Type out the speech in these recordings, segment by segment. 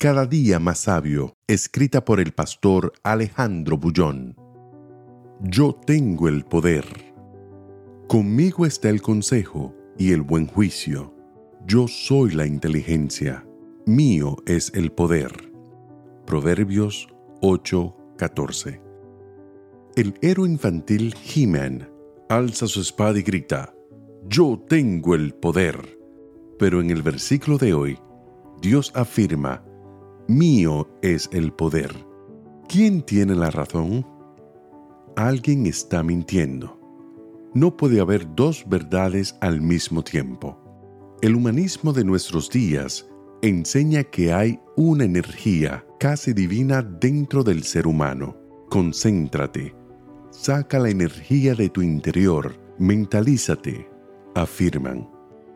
Cada día más sabio, escrita por el pastor Alejandro Bullón. Yo tengo el poder. Conmigo está el consejo y el buen juicio. Yo soy la inteligencia. Mío es el poder. Proverbios 8:14. El héroe infantil He-Man alza su espada y grita, Yo tengo el poder. Pero en el versículo de hoy, Dios afirma, Mío es el poder. ¿Quién tiene la razón? Alguien está mintiendo. No puede haber dos verdades al mismo tiempo. El humanismo de nuestros días enseña que hay una energía casi divina dentro del ser humano. Concéntrate. Saca la energía de tu interior. Mentalízate. Afirman.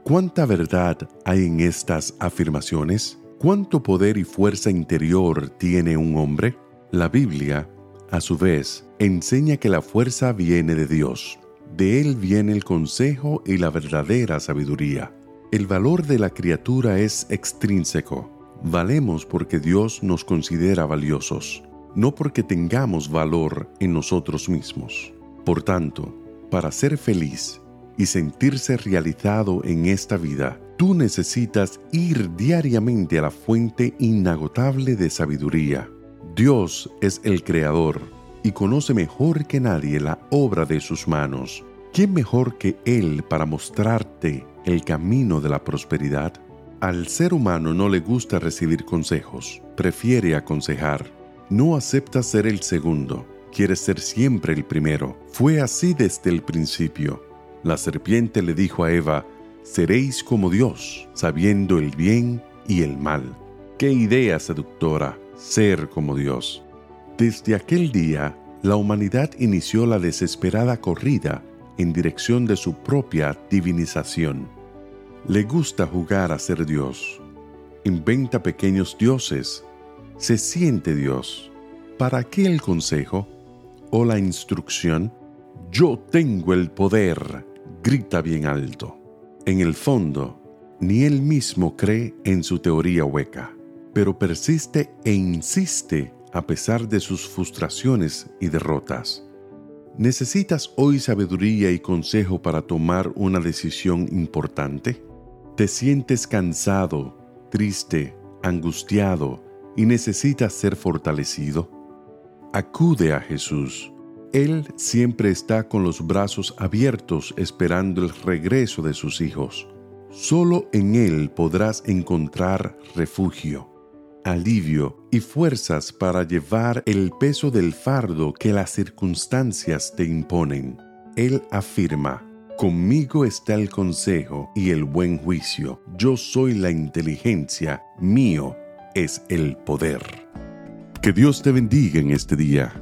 ¿Cuánta verdad hay en estas afirmaciones? ¿Cuánto poder y fuerza interior tiene un hombre? La Biblia, a su vez, enseña que la fuerza viene de Dios. De Él viene el consejo y la verdadera sabiduría. El valor de la criatura es extrínseco. Valemos porque Dios nos considera valiosos, no porque tengamos valor en nosotros mismos. Por tanto, para ser feliz y sentirse realizado en esta vida, tú necesitas ir diariamente a la fuente inagotable de sabiduría. Dios es el Creador y conoce mejor que nadie la obra de sus manos. ¿Quién mejor que Él para mostrarte el camino de la prosperidad? Al ser humano no le gusta recibir consejos, prefiere aconsejar. No acepta ser el segundo, quiere ser siempre el primero. Fue así desde el principio. La serpiente le dijo a Eva, seréis como Dios, sabiendo el bien y el mal. Qué idea seductora, ser como Dios. Desde aquel día, la humanidad inició la desesperada corrida en dirección de su propia divinización. Le gusta jugar a ser Dios. Inventa pequeños dioses. Se siente Dios. ¿Para qué el consejo o la instrucción? Yo tengo el poder, grita bien alto. En el fondo, ni él mismo cree en su teoría hueca, pero persiste e insiste a pesar de sus frustraciones y derrotas. ¿Necesitas hoy sabiduría y consejo para tomar una decisión importante? ¿Te sientes cansado, triste, angustiado y necesitas ser fortalecido? Acude a Jesús él siempre está con los brazos abiertos esperando el regreso de sus hijos. Solo en Él podrás encontrar refugio, alivio y fuerzas para llevar el peso del fardo que las circunstancias te imponen. Él afirma, Conmigo está el consejo y el buen juicio. Yo soy la inteligencia, mío es el poder. Que Dios te bendiga en este día.